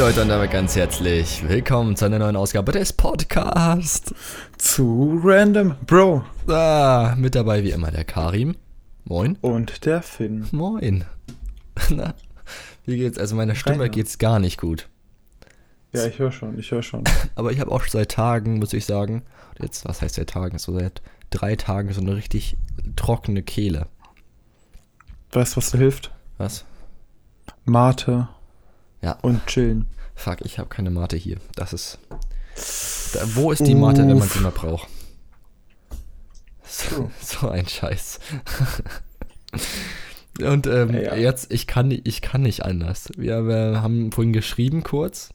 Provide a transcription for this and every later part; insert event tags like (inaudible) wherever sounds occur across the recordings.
Leute und damit ganz herzlich willkommen zu einer neuen Ausgabe des Podcasts. Zu Random Bro. Ah, mit dabei wie immer der Karim. Moin. Und der Finn. Moin. (laughs) Na, wie geht's? Also meiner Stimme Rainer. geht's gar nicht gut. Ja, ich höre schon, ich höre schon. (laughs) Aber ich habe auch seit Tagen, muss ich sagen, jetzt, was heißt seit Tagen? So seit drei Tagen so eine richtig trockene Kehle. Weißt du, was da hilft? Was? Mate Ja. und chillen. Fuck, ich habe keine Mate hier. Das ist. Da, wo ist die Mate, wenn man Uff. sie mal braucht? So, (laughs) so ein Scheiß. (laughs) Und ähm, Ja, ja. jetzt, ich kann, nicht- ich kann nicht anders. Wir, wir haben vorhin geschrieben kurz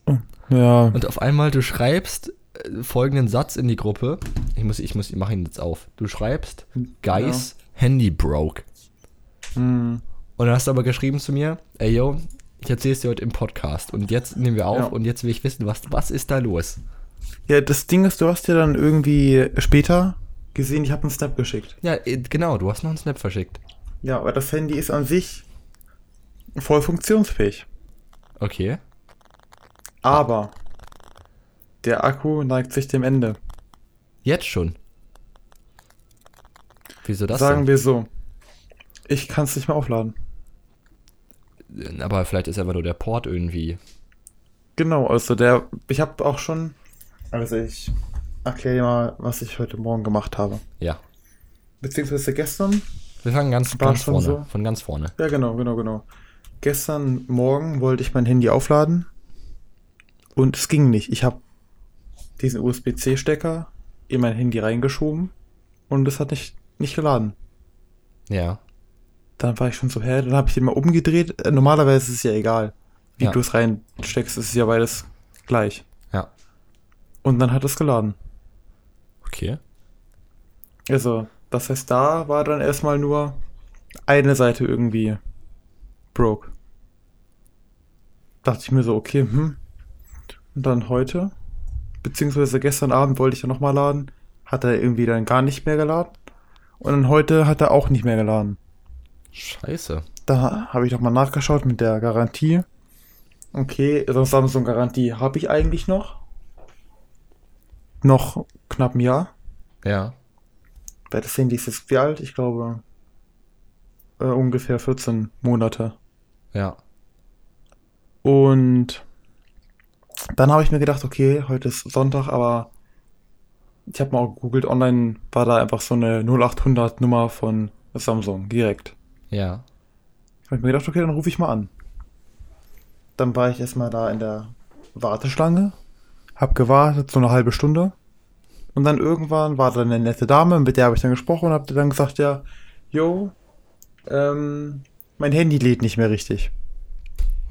Ja, und auf einmal du schreibst äh, folgenden Satz in die Gruppe. Ich muss, ich muss, ich mache ihn jetzt auf. Du schreibst, Guys, Handy broke. hm, Und dann hast du aber geschrieben zu mir, ey yo, ich erzähl's dir heute im Podcast. Und jetzt nehmen wir auf Ja. und jetzt will ich wissen, was, was ist da los? ja, das Ding ist, du hast ja dann irgendwie später gesehen, ich habe einen Snap geschickt. Ja, äh, genau, du hast noch einen Snap verschickt. Ja, aber das Handy ist an sich voll funktionsfähig. Okay. Aber der Akku neigt sich dem Ende. Jetzt schon. Wieso das Sagen wir so. Ich kann es nicht mehr aufladen. Aber vielleicht ist einfach nur der Port irgendwie. Genau, also der, ich habe auch schon, also ich erkläre dir mal, was ich heute Morgen gemacht habe. Ja. Beziehungsweise gestern. Wir fangen ganz, ganz vorne. so? Von ganz vorne. Ja, genau, genau, genau. Gestern Morgen wollte ich mein Handy aufladen und es ging nicht. Ich habe diesen USB-C-Stecker in mein Handy reingeschoben und es hat nicht, nicht geladen. Ja. Dann war ich schon so, hä, dann habe ich den mal umgedreht. Äh, Normalerweise ist es ja egal, wie Ja. du es reinsteckst, es ist ja beides gleich. Ja. Und dann hat es geladen. Okay. Also, das heißt, da war dann erstmal nur eine Seite irgendwie broke. Dachte ich mir so, okay, hm. Und dann heute, beziehungsweise gestern Abend wollte ich ja nochmal laden, hat er irgendwie dann gar nicht mehr geladen. Und dann heute hat er auch nicht mehr geladen. Scheiße. Da habe ich nochmal nachgeschaut mit der Garantie. Okay, so eine Samsung-Garantie habe ich eigentlich noch. Noch knapp ein Jahr. Ja. Weil das Handy ist jetzt wie alt? Ich glaube äh, ungefähr 14 Monate. Ja. Und dann habe ich mir gedacht, okay, heute ist Sonntag, aber ich habe mal auch gegoogelt, online war da einfach so eine 0800 Nummer von Samsung direkt. Ja. Habe ich mir gedacht, okay, dann rufe ich mal an. Dann war ich erstmal da in der Warteschlange, hab gewartet, so eine halbe Stunde. Und dann irgendwann war da eine nette Dame, mit der habe ich dann gesprochen und hab dann gesagt, ja, yo, ähm, mein Handy lädt nicht mehr richtig.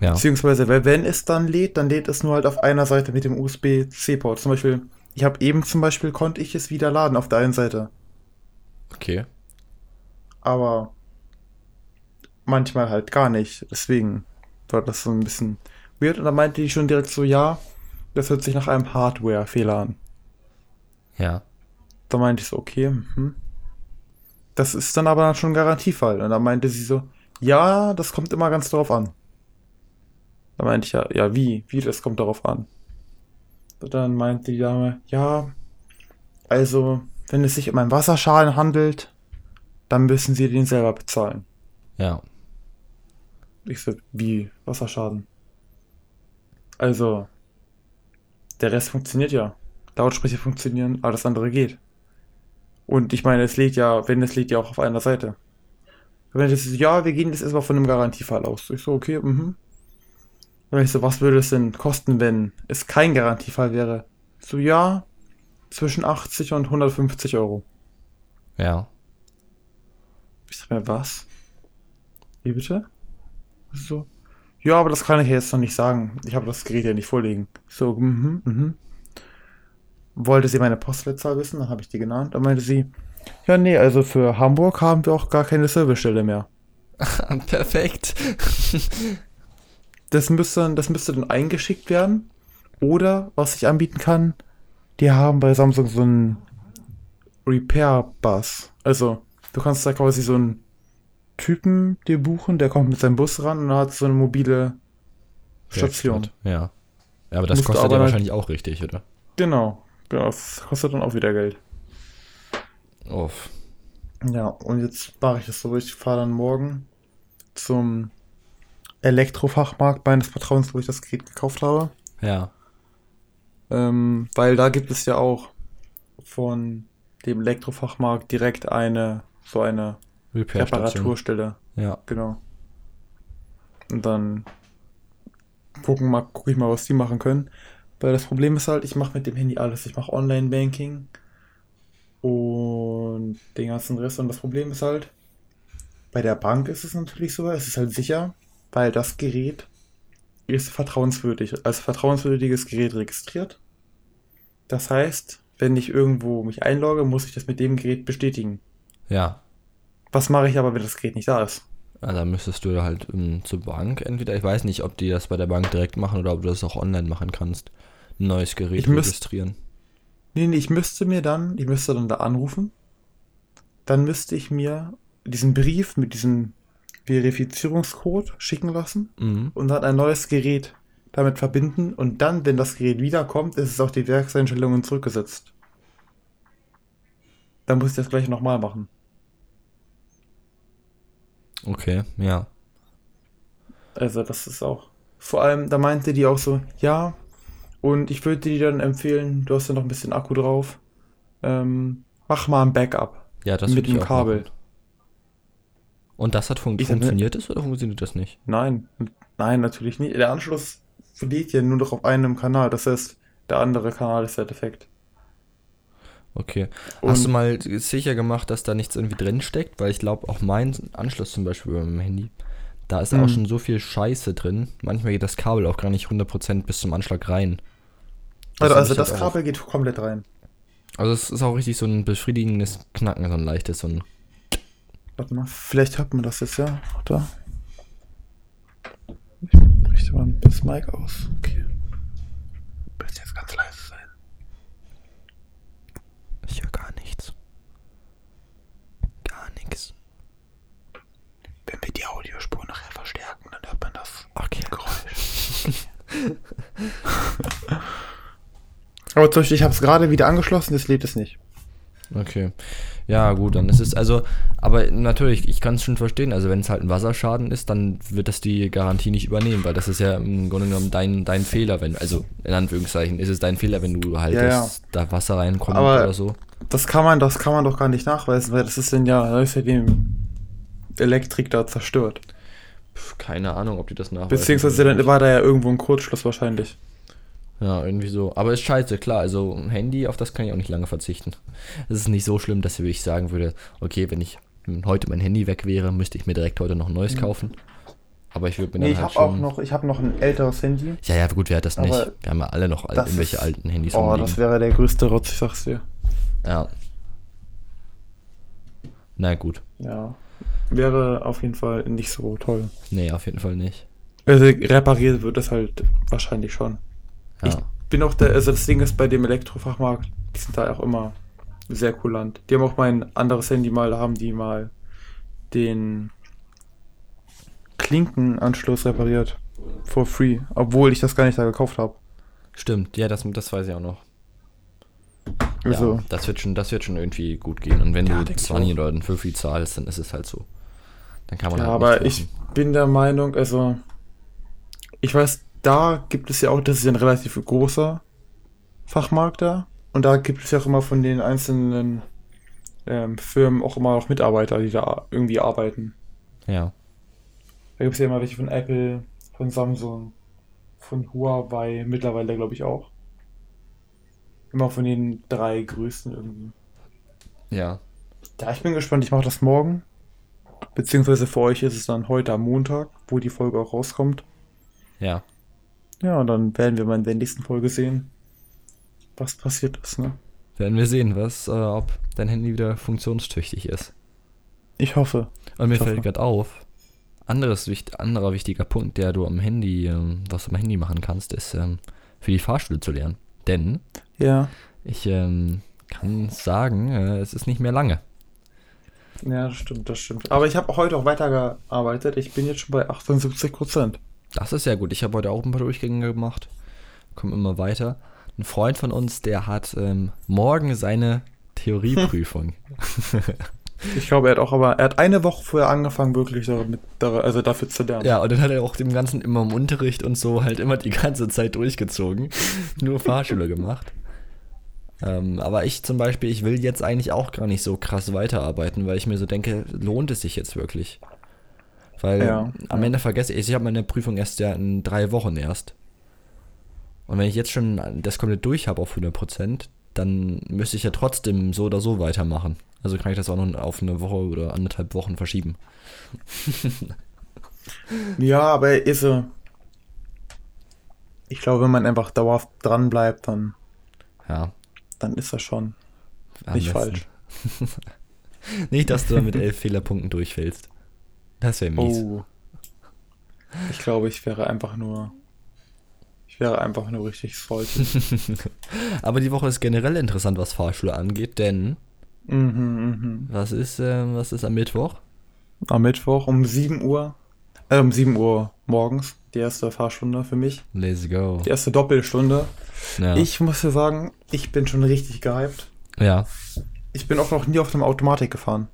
Ja. Beziehungsweise, wenn es dann lädt, dann lädt es nur halt auf einer Seite mit dem USB-C-Port. Zum Beispiel, ich habe eben zum Beispiel, konnte ich es wieder laden auf der einen Seite. Okay. aber manchmal halt gar nicht. Deswegen war das so ein bisschen weird. Und da meinte die schon direkt so, ja, das hört sich nach einem Hardware-Fehler an. Ja. Da meinte ich so, okay, mhm. das ist dann aber dann schon ein Garantiefall. Und da meinte sie so, ja, das kommt immer ganz drauf an. Da meinte ich ja, ja, wie? Wie, das kommt darauf an? Und dann meinte die Dame, ja, also, wenn es sich um einen Wasserschaden handelt, dann müssen sie den selber bezahlen. Ja. Ich so, wie? Wasserschaden? Also, der Rest funktioniert ja. Lautsprecher funktionieren, alles andere geht. Und ich meine, es lädt ja, wenn es lädt ja auch auf einer Seite. Wenn das ist, ja, wir gehen jetzt erstmal von einem Garantiefall aus. Ich so, okay, mhm. Und ich so, was würde es denn kosten, wenn es kein Garantiefall wäre? So, ja, zwischen 80 und 150 Euro. Ja. Ich sag mir, was? Wie bitte? So. Ja, aber das kann ich jetzt noch nicht sagen. Ich habe das Gerät ja nicht vorliegen. So, mhm, mhm. Wollte sie meine Postleitzahl wissen, dann habe ich die genannt. Dann meinte sie, ja, nee, also für Hamburg haben wir auch gar keine Servicestelle mehr. (laughs) Perfekt. Das müsste, das müsste dann eingeschickt werden. Oder, was ich anbieten kann, die haben bei Samsung so einen Repair-Bus. Also, du kannst da quasi so einen Typen dir buchen, der kommt mit seinem Bus ran und hat so eine mobile Station. Ja. Ja, aber das Musst kostet ja halt- wahrscheinlich auch richtig, oder? Genau. genau. Das kostet dann auch wieder Geld. Oh, Ja, und jetzt mache ich es so, ich fahre dann morgen zum Elektrofachmarkt meines Vertrauens, wo ich das Gerät gekauft habe. ja. Ähm, weil da gibt es ja auch von dem Elektrofachmarkt direkt eine, so eine. Reparaturstelle. Ja. Genau. Und dann gucken mal, gucke ich mal, was die machen können. Weil das Problem ist halt, ich mache mit dem Handy alles. Ich mache Online-Banking und den ganzen Rest. Und das Problem ist halt, bei der Bank ist es natürlich so, es ist halt sicher, weil das Gerät ist vertrauenswürdig, als vertrauenswürdiges Gerät registriert. Das heißt, wenn ich irgendwo mich einlogge, muss ich das mit dem Gerät bestätigen. Ja. Was mache ich aber, wenn das Gerät nicht da ist? Ja, dann müsstest du halt ähm, zur Bank entweder, ich weiß nicht, ob die das bei der Bank direkt machen oder ob du das auch online machen kannst. Ein neues Gerät Ich registrieren. Nee, nee, ich müsste mir dann, ich müsste dann da anrufen. Dann müsste ich mir diesen Brief mit diesem Verifizierungscode schicken lassen Mhm. und dann ein neues Gerät damit verbinden und dann, wenn das Gerät wiederkommt, ist es auf die Werkseinstellungen zurückgesetzt. Dann muss ich das gleich nochmal machen. Okay, ja. Also das ist auch. Vor allem, da meinte die auch so, ja, und ich würde dir dann empfehlen, du hast ja noch ein bisschen Akku drauf, ähm, mach mal ein Backup. Ja, das Mit dem Kabel. machen. Und das hat fun Ich funktioniert es oder funktioniert das nicht? Nein, nein, natürlich nicht. Der Anschluss lädt ja nur noch auf einem Kanal. Das heißt, der andere Kanal ist der defekt. Okay. Und- Hast du mal sicher gemacht, dass da nichts irgendwie drin steckt? Weil ich glaube, auch mein Anschluss zum Beispiel bei meinem Handy, da ist Mhm. auch schon so viel Scheiße drin. Manchmal geht das Kabel auch gar nicht 100% bis zum Anschlag rein. Das Also, also das halt. Kabel geht komplett rein. Also es ist auch richtig so ein befriedigendes Knacken, so ein leichtes, so ein Warte mal, vielleicht hört man das jetzt ja. Da. Ich richte mal das Mic aus. Okay. Müsste jetzt ganz leise. Ich höre gar nichts. Gar nichts. Wenn wir die Audiospur nachher verstärken, dann hört man das Okay. (laughs) Geräusch. (laughs) Aber zum Beispiel, ich habe es gerade wieder angeschlossen, das lädt es nicht. Okay. Ja, gut, dann ist es also, aber natürlich, ich kann es schon verstehen, also wenn es halt ein Wasserschaden ist, dann wird das die Garantie nicht übernehmen, weil das ist ja im Grunde genommen dein, dein Fehler, wenn, also in Anführungszeichen, ist es dein Fehler, wenn du halt Ja, das, da Wasser reinkommt Aber- oder so. Das kann man, das kann man doch gar nicht nachweisen, weil das ist denn ja, das ist ja dem Elektrik da zerstört. Pff, keine Ahnung, ob die das nachweisen. Beziehungsweise dann war da ja irgendwo ein Kurzschluss wahrscheinlich. Ja, irgendwie so. Aber ist scheiße, klar. Also ein Handy, auf das kann ich auch nicht lange verzichten. Es ist nicht so schlimm, dass ich sagen würde, okay, wenn ich wenn heute mein Handy weg wäre, müsste ich mir direkt heute noch ein neues kaufen. Aber ich würde mir Nee, dann ich halt habe auch schon... noch, ich habe noch ein älteres Handy. Ja, ja, gut, wer hat das nicht? Wir haben ja alle noch al- das irgendwelche ist- alten Handys Oh, rumliegen. das wäre der größte Rotz, ich sag's dir. Ja. Na gut. Ja. Wäre auf jeden Fall nicht so toll. Nee, auf jeden Fall nicht. Also repariert wird es halt wahrscheinlich schon. Ja. Ich bin auch der, also das Ding ist bei dem Elektrofachmarkt, die sind da auch immer sehr kulant. Die haben auch mein anderes Handy mal, da haben die mal den Klinkenanschluss repariert. For free. Obwohl ich das gar nicht da gekauft habe. Stimmt, ja, das, das weiß ich auch noch. Also, Ja, das wird schon, das wird schon irgendwie gut gehen. Und wenn Ja, du denk ich 20 auch. oder einen Fünfi zahlst, dann ist es halt so. Dann kann man ja, halt aber ich bin der Meinung, also, ich weiß, da gibt es ja auch, das ist ja ein relativ großer Fachmarkt da. Und da gibt es ja auch immer von den einzelnen ähm, Firmen auch immer noch Mitarbeiter, die da irgendwie arbeiten. Ja. Da gibt es ja immer welche von Apple, von Samsung, von Huawei, mittlerweile glaube ich auch. Immer von den drei größten irgendwie. Ja. Ja, ich bin gespannt, ich mache das morgen. Beziehungsweise für euch ist es dann heute am Montag, wo die Folge auch rauskommt. Ja. Ja, und dann werden wir mal in der nächsten Folge sehen, was passiert ist, ne? Werden wir sehen, was, äh, ob dein Handy wieder funktionstüchtig ist. Ich hoffe. Und mir hoffe. fällt gerade auf, anderes, anderer wichtiger Punkt, der du am Handy, ähm, was du am Handy machen kannst, ist ähm, für die Fahrschule zu lernen. Denn Ja. ich ähm, kann sagen, äh, es ist nicht mehr lange. Ja, das stimmt, das stimmt. Aber ich habe heute auch weitergearbeitet. Ich bin jetzt schon bei 78 Prozent. Das ist ja gut. Ich habe heute auch ein paar Durchgänge gemacht. kommen immer weiter. Ein Freund von uns, der hat ähm, morgen seine Theorieprüfung. (laughs) (laughs) Ich glaube, er hat auch aber, er hat eine Woche vorher angefangen, wirklich damit, also dafür zu lernen. ja, und dann hat er auch dem Ganzen immer im Unterricht und so halt immer die ganze Zeit durchgezogen. Nur Fahrschule gemacht. Ähm, aber ich zum Beispiel, ich will jetzt eigentlich auch gar nicht so krass weiterarbeiten, weil ich mir so denke, lohnt es sich jetzt wirklich? Weil Ja, am ja. Ende vergesse ich, ich habe meine Prüfung erst ja in drei Wochen erst. Und wenn ich jetzt schon das komplett durch habe auf 100%, dann müsste ich ja trotzdem so oder so weitermachen. Also kann ich das auch noch auf eine Woche oder anderthalb Wochen verschieben. (laughs) Ja, aber ist so. Ich glaube, wenn man einfach dauerhaft dran bleibt, dann, Ja. dann ist das schon am nicht besten. falsch. (laughs) Nicht, dass du dann mit elf Fehlerpunkten durchfällst. Das wäre mies. Oh. Ich glaube, ich wäre einfach nur. Ich wäre einfach nur richtig stolz. (laughs) Aber die Woche ist generell interessant, was Fahrschule angeht, denn mhm, mhm. was ist, ähm, was ist am Mittwoch? Am Mittwoch um 7 Uhr. Äh, um 7 Uhr morgens. Die erste Fahrstunde für mich. Let's go. Die erste Doppelstunde. Ja. Ich muss dir sagen, ich bin schon richtig gehypt. ja. Ich bin auch noch nie auf einem Automatik gefahren.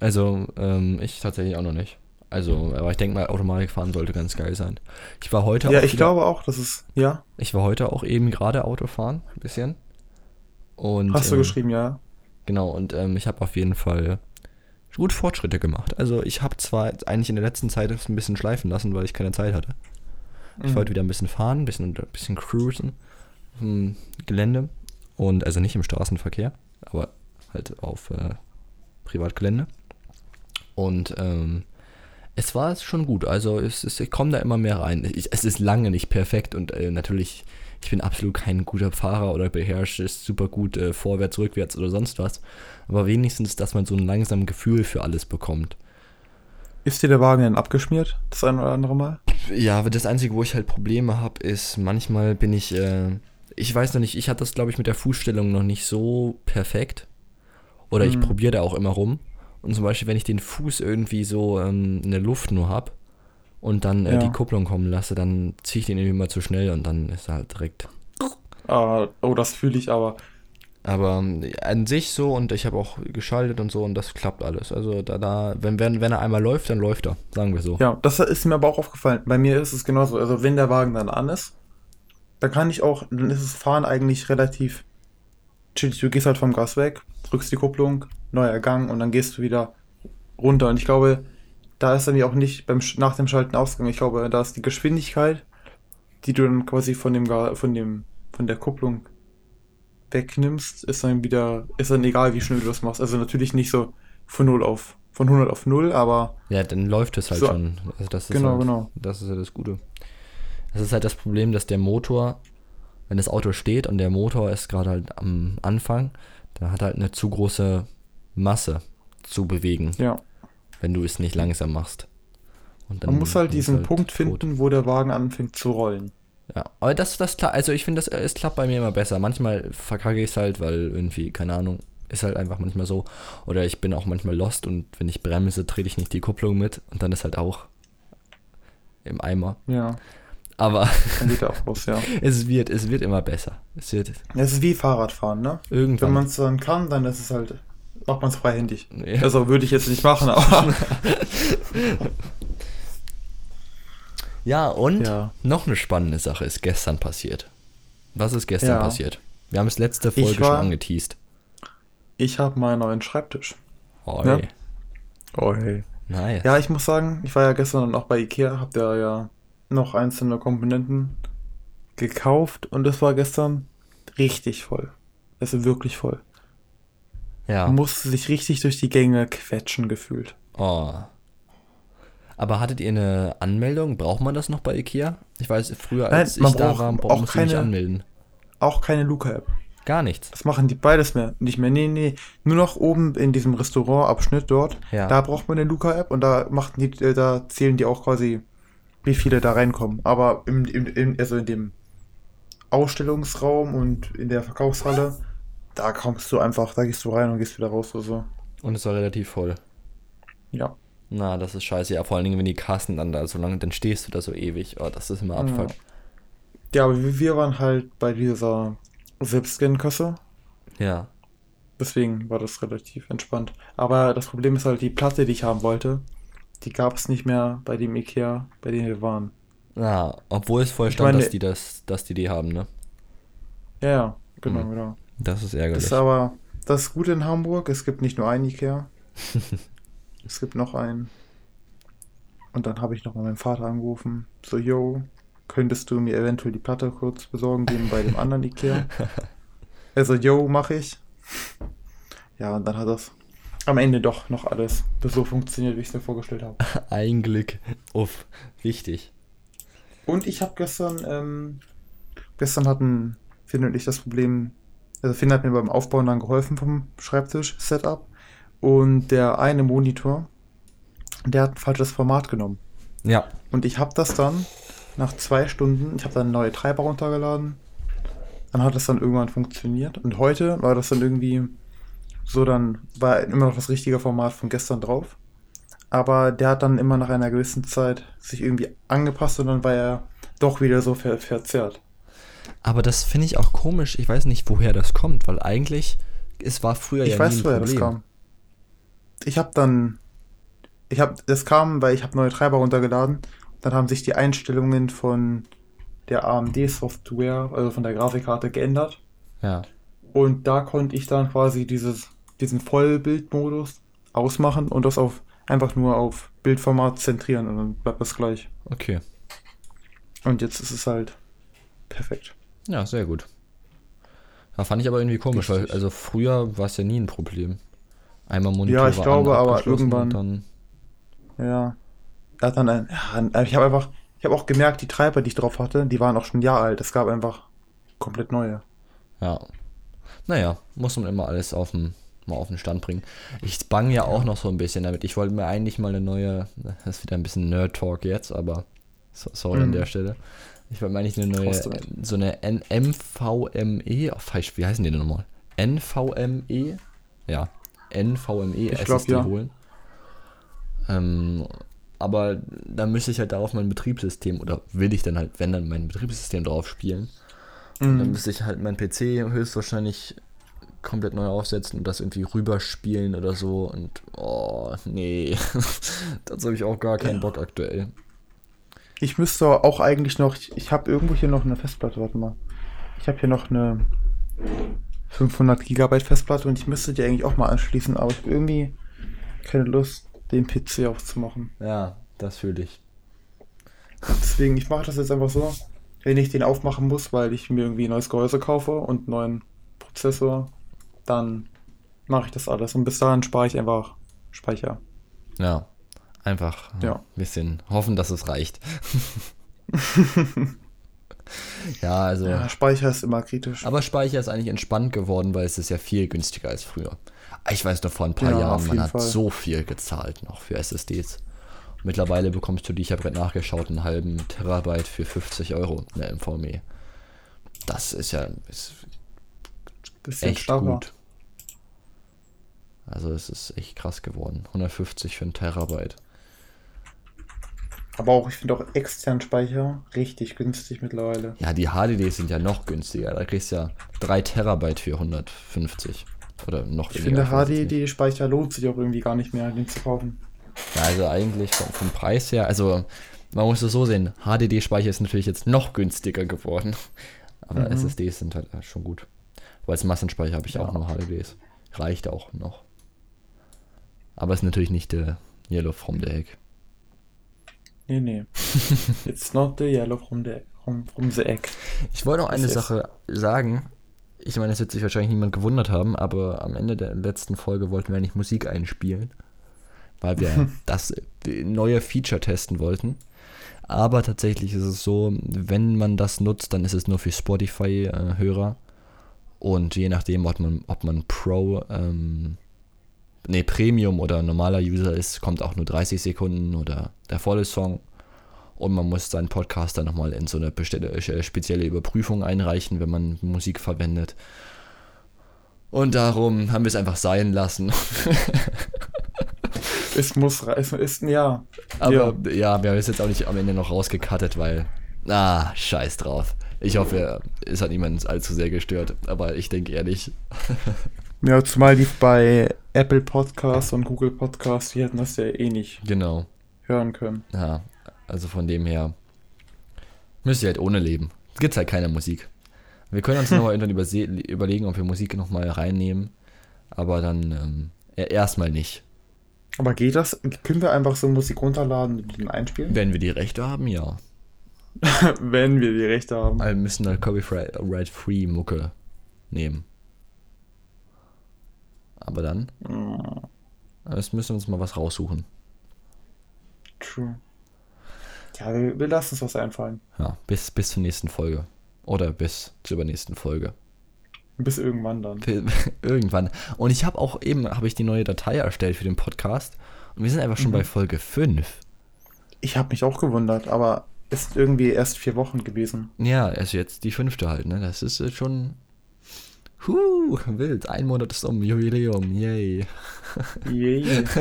Also, ähm, ich tatsächlich auch noch nicht. Also, aber ich denke mal, Automatik fahren sollte ganz geil sein. Ich war heute Ja, auch ich wieder- glaube auch, das ist. Ja, Ich war heute auch eben gerade Autofahren, ein bisschen. Und, hast du ähm, geschrieben, ja. Genau, und ähm, ich habe auf jeden Fall gut Fortschritte gemacht. Also ich habe zwar eigentlich in der letzten Zeit es ein bisschen schleifen lassen, weil ich keine Zeit hatte. Ich Mhm. wollte wieder ein bisschen fahren, ein bisschen, ein bisschen cruisen auf dem Gelände. Und also nicht im Straßenverkehr, aber halt auf äh, Privatgelände. Und ähm, es war schon gut. Also es ist, ich komme da immer mehr rein. Ich, es ist lange nicht perfekt und äh, natürlich, ich bin absolut kein guter Fahrer oder beherrsche es super gut äh, vorwärts, rückwärts oder sonst was. Aber wenigstens, dass man so ein langsames Gefühl für alles bekommt. Ist dir der Wagen denn abgeschmiert? Das ein oder andere Mal? Ja, aber das Einzige, wo ich halt Probleme habe, ist, manchmal bin ich, äh, ich weiß noch nicht, ich hatte das, glaube ich, mit der Fußstellung noch nicht so perfekt. Oder ich Mhm. probiere da auch immer rum. Und zum Beispiel, wenn ich den Fuß irgendwie so ähm, in der Luft nur habe und dann äh, Ja. die Kupplung kommen lasse, dann ziehe ich den irgendwie mal zu schnell und dann ist er halt direkt. Ah, oh, das fühle ich aber. Aber ähm, an sich so und ich habe auch geschaltet und so und das klappt alles. Also da, da, wenn, wenn, wenn er einmal läuft, dann läuft er, sagen wir so. Ja, das ist mir aber auch aufgefallen. Bei mir ist es genauso. Also, wenn der Wagen dann an ist, dann kann ich auch, dann ist das Fahren eigentlich relativ chillig. Du gehst halt vom Gas weg, drückst die Kupplung, neuer Gang und dann gehst du wieder runter. Und ich glaube, da ist dann ja auch nicht beim, nach dem Schalten Ausgang. Ich glaube, da ist die Geschwindigkeit, die du dann quasi von dem, von dem, von der Kupplung wegnimmst, ist dann wieder, ist dann egal, wie schnell du das machst. Also natürlich nicht so von 0 auf, von 100 auf 0, aber Ja, dann läuft es halt So. schon. Also das ist Genau, halt, genau. Das ist ja das Gute. Das ist halt das Problem, dass der Motor, wenn das Auto steht und der Motor ist gerade halt am Anfang, dann hat er halt eine zu große Masse zu bewegen, ja. wenn du es nicht langsam machst. Man muss halt diesen halt Punkt tot. finden, wo der Wagen anfängt zu rollen. Ja, aber das, das klar, also ich finde, das es klappt bei mir immer besser. Manchmal verkacke ich es halt, weil irgendwie, keine Ahnung, ist halt einfach manchmal so. Oder ich bin auch manchmal lost und wenn ich bremse, trete ich nicht die Kupplung mit und dann ist halt auch im Eimer. Ja, Aber er auch los, ja. (laughs) es wird, es wird immer besser. Es wird Es ist wie Fahrradfahren, ne? Wenn irgendwann. man es dann kann, dann ist es halt, macht man es freihändig. Ja. Also würde ich jetzt nicht machen, aber (laughs) ja, und Ja. noch eine spannende Sache ist gestern passiert. Was ist gestern Ja. passiert? Wir haben es letzte Folge schon war- angeteased. ich habe meinen neuen Schreibtisch. Oi. Oh hey. Nice. Ja, ich muss sagen, ich war ja gestern noch bei Ikea, hab da ja noch einzelne Komponenten gekauft und es war gestern richtig voll. Es ist wirklich voll. ja. Man musste sich richtig durch die Gänge quetschen gefühlt. Oh. Aber hattet ihr eine Anmeldung? Braucht man das noch bei Ikea? Ich weiß, früher Nein, als man ich da war, auch braucht musste ich nicht keine- anmelden. Auch keine Luca-App. Gar nichts. Das machen die beides mehr. Nicht mehr. Nee, nee. Nur noch oben in diesem Restaurantabschnitt dort. Ja. Da braucht man eine Luca-App und da machten die, äh, da zählen die auch quasi, wie viele da reinkommen. Aber im, im, im, also in dem Ausstellungsraum und in der Verkaufshalle, da kommst du einfach, da gehst du rein und gehst wieder raus oder so. Und es war relativ voll. Ja. Na, das ist scheiße. Ja, vor allen Dingen, wenn die Kassen dann da so lange, dann stehst du da so ewig. Oh, das ist immer Abfuck. Ja, aber wir wir waren halt bei dieser Selbstscan-Kasse. Ja. Deswegen war das relativ entspannt. Aber das Problem ist halt, die Platte, die ich haben wollte, die gab es nicht mehr bei dem Ikea, bei dem wir waren. Ja, obwohl es Ich stand, meine- dass die das, dass die die haben, ne? Ja, ja, genau, Mhm. genau. Das ist Das ärgerlich. ist aber das Gute in Hamburg, es gibt nicht nur einen Ikea. (laughs) es gibt noch einen. Und dann habe ich noch mal meinen Vater angerufen. So, yo, könntest du mir eventuell die Platte kurz besorgen gehen bei dem anderen Ikea? (laughs) Also, yo, mache ich. Ja, und dann hat das am Ende doch noch alles so funktioniert, wie ich es mir vorgestellt habe. (laughs) Ein Glück. Uff, wichtig. Und ich habe gestern, ähm, gestern hatten Finn und ich das Problem, also Finn hat mir beim Aufbauen dann geholfen vom Schreibtisch-Setup und der eine Monitor, der hat ein falsches Format genommen. Ja. Und ich habe das dann nach zwei Stunden, ich habe dann neue Treiber runtergeladen, dann hat es dann irgendwann funktioniert und heute war das dann irgendwie so, dann war immer noch das richtige Format von gestern drauf. Aber der hat dann immer nach einer gewissen Zeit sich irgendwie angepasst und dann war er doch wieder so ver verzerrt. Aber das finde ich auch komisch. Ich weiß nicht, woher das kommt, weil eigentlich, es war früher Ich ja weiß, nie ein woher das kam. Ich habe dann, ich habe, das kam, weil ich habe neue Treiber runtergeladen. Dann haben sich die Einstellungen von der AMD-Software, also von der Grafikkarte, geändert. Ja. Und da konnte ich dann quasi dieses, diesen Vollbildmodus ausmachen und das auf einfach nur auf Bildformat zentrieren und dann bleibt das gleich. Okay. Und jetzt ist es halt perfekt. Ja, sehr gut. Da fand ich aber irgendwie komisch, weil Richtig. also früher war es ja nie ein Problem. Einmal Monitor Ja, ich glaube, aber irgendwann- Dann, Ja. Er hat dann ein, ja, ich habe einfach, ich habe auch gemerkt, die Treiber, die ich drauf hatte, die waren auch schon ein Jahr alt. Es gab einfach komplett neue. ja. Naja, muss man immer alles auf den, mal auf den Stand bringen. Ich bang ja auch noch so ein bisschen damit. Ich wollte mir eigentlich mal eine neue, das ist wieder ein bisschen Nerd-Talk jetzt, aber so, sorry an Mhm. der Stelle. Ich wollte mir eigentlich eine neue, so eine N NVMe, oh, falsch, wie heißen die denn nochmal? NVMe? Ja, NVMe Ich SSD glaub, ja. holen. Ähm, aber dann müsste ich halt darauf mein Betriebssystem, oder will ich dann halt, wenn dann mein Betriebssystem drauf spielen. Und dann Mhm. müsste ich halt mein PC höchstwahrscheinlich komplett neu aufsetzen und das irgendwie rüberspielen oder so. Und oh, nee. (laughs) Dazu habe ich auch gar keinen Ja. Bock aktuell. Ich müsste auch eigentlich noch, ich, ich habe irgendwo hier noch eine Festplatte, warte mal. Ich habe hier noch eine 500 Gigabyte Festplatte und ich müsste die eigentlich auch mal anschließen, aber ich habe irgendwie keine Lust, den PC aufzumachen. Ja, das fühle ich. Deswegen, ich mache das jetzt einfach so, wenn ich den aufmachen muss, weil ich mir irgendwie ein neues Gehäuse kaufe und neuen Prozessor, dann mache ich das alles. Und bis dahin spare ich einfach Speicher. Ja. Einfach Ja. ein bisschen hoffen, dass es reicht. (laughs) ja, also. Ja, Speicher ist immer kritisch. Aber Speicher ist eigentlich entspannt geworden, weil es ist ja viel günstiger als früher. Ich weiß noch, vor ein paar Ja, Jahren, man hat Fall. so viel gezahlt noch für SSDs. Mittlerweile bekommst du die, ich habe gerade nachgeschaut, einen halben Terabyte für 50 Euro in der MVMe. Das ist ja ist Bisschen echt starrer. gut. Also es ist echt krass geworden. 150 für einen Terabyte. Aber auch, ich finde auch externen Speicher richtig günstig mittlerweile. Ja, die HDDs sind ja noch günstiger. Da kriegst du ja 3 Terabyte für 150. Oder noch Ich finde. HDD-Speicher lohnt sich auch irgendwie gar nicht mehr, den zu kaufen. Ja, also eigentlich vom, vom Preis her, also man muss es so sehen, HDD-Speicher ist natürlich jetzt noch günstiger geworden. Aber Mhm. SSDs sind halt schon gut. Aber als Massenspeicher habe ich Ja. auch nur HDDs. Reicht auch noch. Aber ist natürlich nicht der Yellow from the Egg. Nee, nee. (laughs) It's not the yellow from the, from, from the egg. Ich wollte noch eine Das ist- Sache sagen. Ich meine, es wird sich wahrscheinlich niemand gewundert haben, aber am Ende der letzten Folge wollten wir nicht Musik einspielen, weil wir (laughs) das äh, neue Feature testen wollten. Aber tatsächlich ist es so, wenn man das nutzt, dann ist es nur für Spotify-Hörer. Und je nachdem, ob man, ob man Pro, ähm, nee, Premium oder normaler User ist, kommt auch nur 30 Sekunden oder der volle Song. Und man muss seinen Podcast dann nochmal in so eine äh, spezielle Überprüfung einreichen, wenn man Musik verwendet. Und darum haben wir es einfach sein lassen. (laughs) Es muss reißen, ist ein Ja. Aber ja, wir haben es jetzt auch nicht am Ende noch rausgekattet, weil. Ah, scheiß drauf. Ich hoffe, es hat niemand allzu sehr gestört, aber ich denke ehrlich. (laughs) Ja, zumal die bei Apple Podcasts und Google Podcasts, die hätten das ja eh nicht Genau. hören können. Ja, also von dem her müsst ihr halt ohne leben. Es gibt halt keine Musik. Wir können uns (laughs) nochmal irgendwann überlegen, ob wir Musik nochmal reinnehmen, aber dann ähm, e- erstmal nicht. Aber geht das? Können wir einfach so Musik runterladen und den einspielen? Wenn wir die Rechte haben, ja. (laughs) Wenn wir die Rechte haben. Aber wir müssen halt Copyright-Free Mucke nehmen. Aber dann, das müssen wir uns mal was raussuchen. True. Ja, wir, wir lassen uns was einfallen. Ja, bis, bis zur nächsten Folge. Oder bis zur übernächsten Folge. Bis irgendwann dann. (laughs) Irgendwann. Und ich habe auch eben, habe ich die neue Datei erstellt für den Podcast. Und wir sind einfach schon Mhm. bei Folge 5. Ich habe mich auch gewundert, aber es sind irgendwie erst vier Wochen gewesen. Ja, also jetzt die fünfte halt, ne? Das ist äh, schon. Huh, wild. Ein Monat ist um. Jubiläum. Yay. Yay. (laughs)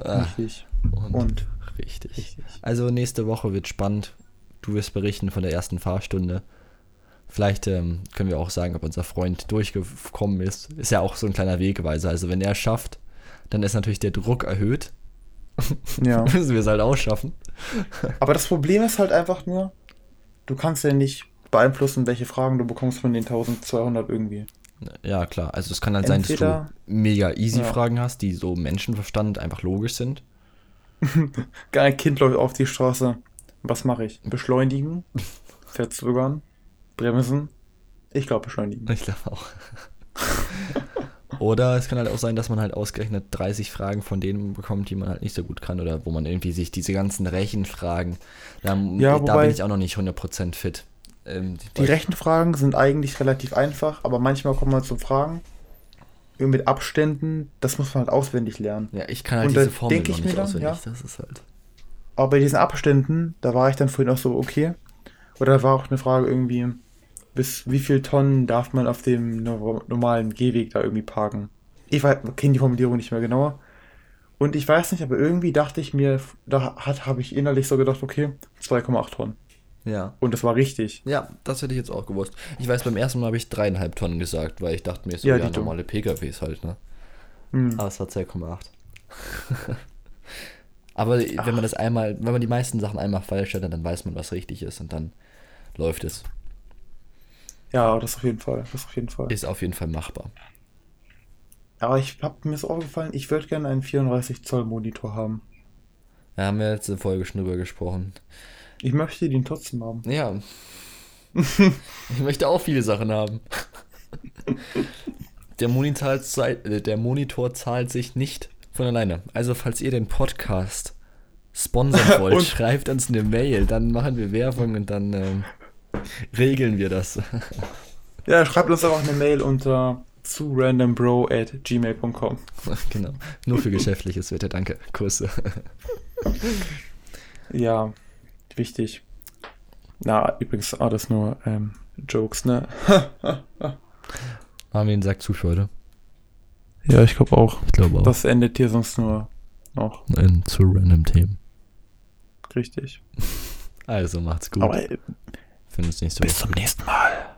Ah, Richtig. und, Und richtig. richtig. Also nächste Woche wird spannend. Du wirst berichten von der ersten Fahrstunde. Vielleicht ähm, können wir auch sagen, ob unser Freund durchgekommen ist. Ist ja auch so ein kleiner Wegweiser. Also wenn er es schafft, dann ist natürlich der Druck erhöht. Ja. (laughs) Müssen wir es halt auch schaffen. Aber das Problem ist halt einfach nur, du kannst ja nicht beeinflussen, welche Fragen du bekommst von den 1200 irgendwie. Ja, klar. Also es kann halt sein, Entweder- dass du mega easy Ja. Fragen hast, die so Menschenverstand einfach logisch sind. (laughs) Ein Kind läuft auf die Straße. Was mache ich? Beschleunigen? (laughs) Verzögern? Bremsen? Ich glaube beschleunigen. Ich glaube auch. Oder es kann halt auch sein, dass man halt ausgerechnet 30 Fragen von denen bekommt, die man halt nicht so gut kann oder wo man irgendwie sich diese ganzen Rechenfragen, da, Ja, da bin ich auch noch nicht 100% fit. Ähm, Die Rechenfragen sind eigentlich relativ einfach, aber manchmal kommen wir zu Fragen mit Abständen, das muss man halt auswendig lernen. Ja, ich kann halt Und diese Formel noch ich nicht mir dann, auswendig. ja. Das ist halt. Aber bei diesen Abständen, da war ich dann vorhin auch so, okay. Oder da war auch eine Frage irgendwie, bis wie viel Tonnen darf man auf dem no- normalen Gehweg da irgendwie parken? Ich kenne die Formulierung nicht mehr genauer. Und ich weiß nicht, aber irgendwie dachte ich mir, da hat habe ich innerlich so gedacht, okay, 2,8 Tonnen. Ja. Und das war richtig. Ja, das hätte ich jetzt auch gewusst. Ich weiß, beim ersten Mal habe ich dreieinhalb Tonnen gesagt, weil ich dachte mir so, Ja, ja, normale PKWs halt, ne? Hm. Aber es war 2,8. (laughs) Aber wenn man das einmal, wenn man die meisten Sachen einmal falsch hat, dann weiß man, was richtig ist und dann läuft es. Ja, das auf jeden Fall. Das auf jeden Fall. Ist auf jeden Fall machbar. Aber ich habe mir so aufgefallen, ich würde gerne einen 34 Zoll Monitor haben. Da haben wir letzte Folge schon drüber gesprochen. Ich möchte den trotzdem haben. Ja. (laughs) ich möchte auch viele Sachen haben. Der Monitor, zahlt, äh, der Monitor zahlt sich nicht von alleine. Also, falls ihr den Podcast sponsern (laughs) wollt, schreibt uns eine Mail, dann machen wir Werbung und dann ähm, regeln wir das. Ja, schreibt uns auch eine Mail unter zu randombro at gmail.com. (laughs) genau. Nur für geschäftliches bitte, danke. Kurse. (laughs) Ja, wichtig. Na, übrigens alles nur ähm, Jokes, ne? (laughs) Haben wir den Sack zu für heute? Ja, ich glaube auch. Ich glaube auch. Das endet hier sonst nur noch. In, zu random Themen. Richtig. Also macht's gut. Aber Finden uns nächste bis Woche. zum nächsten Mal.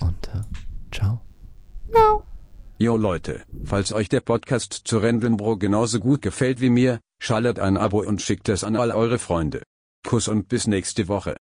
Und äh, ciao. Jo Leute, falls euch der Podcast zu Rendenbro genauso gut gefällt wie mir, schaltet ein Abo und schickt es an all eure Freunde. Kuss und bis nächste Woche.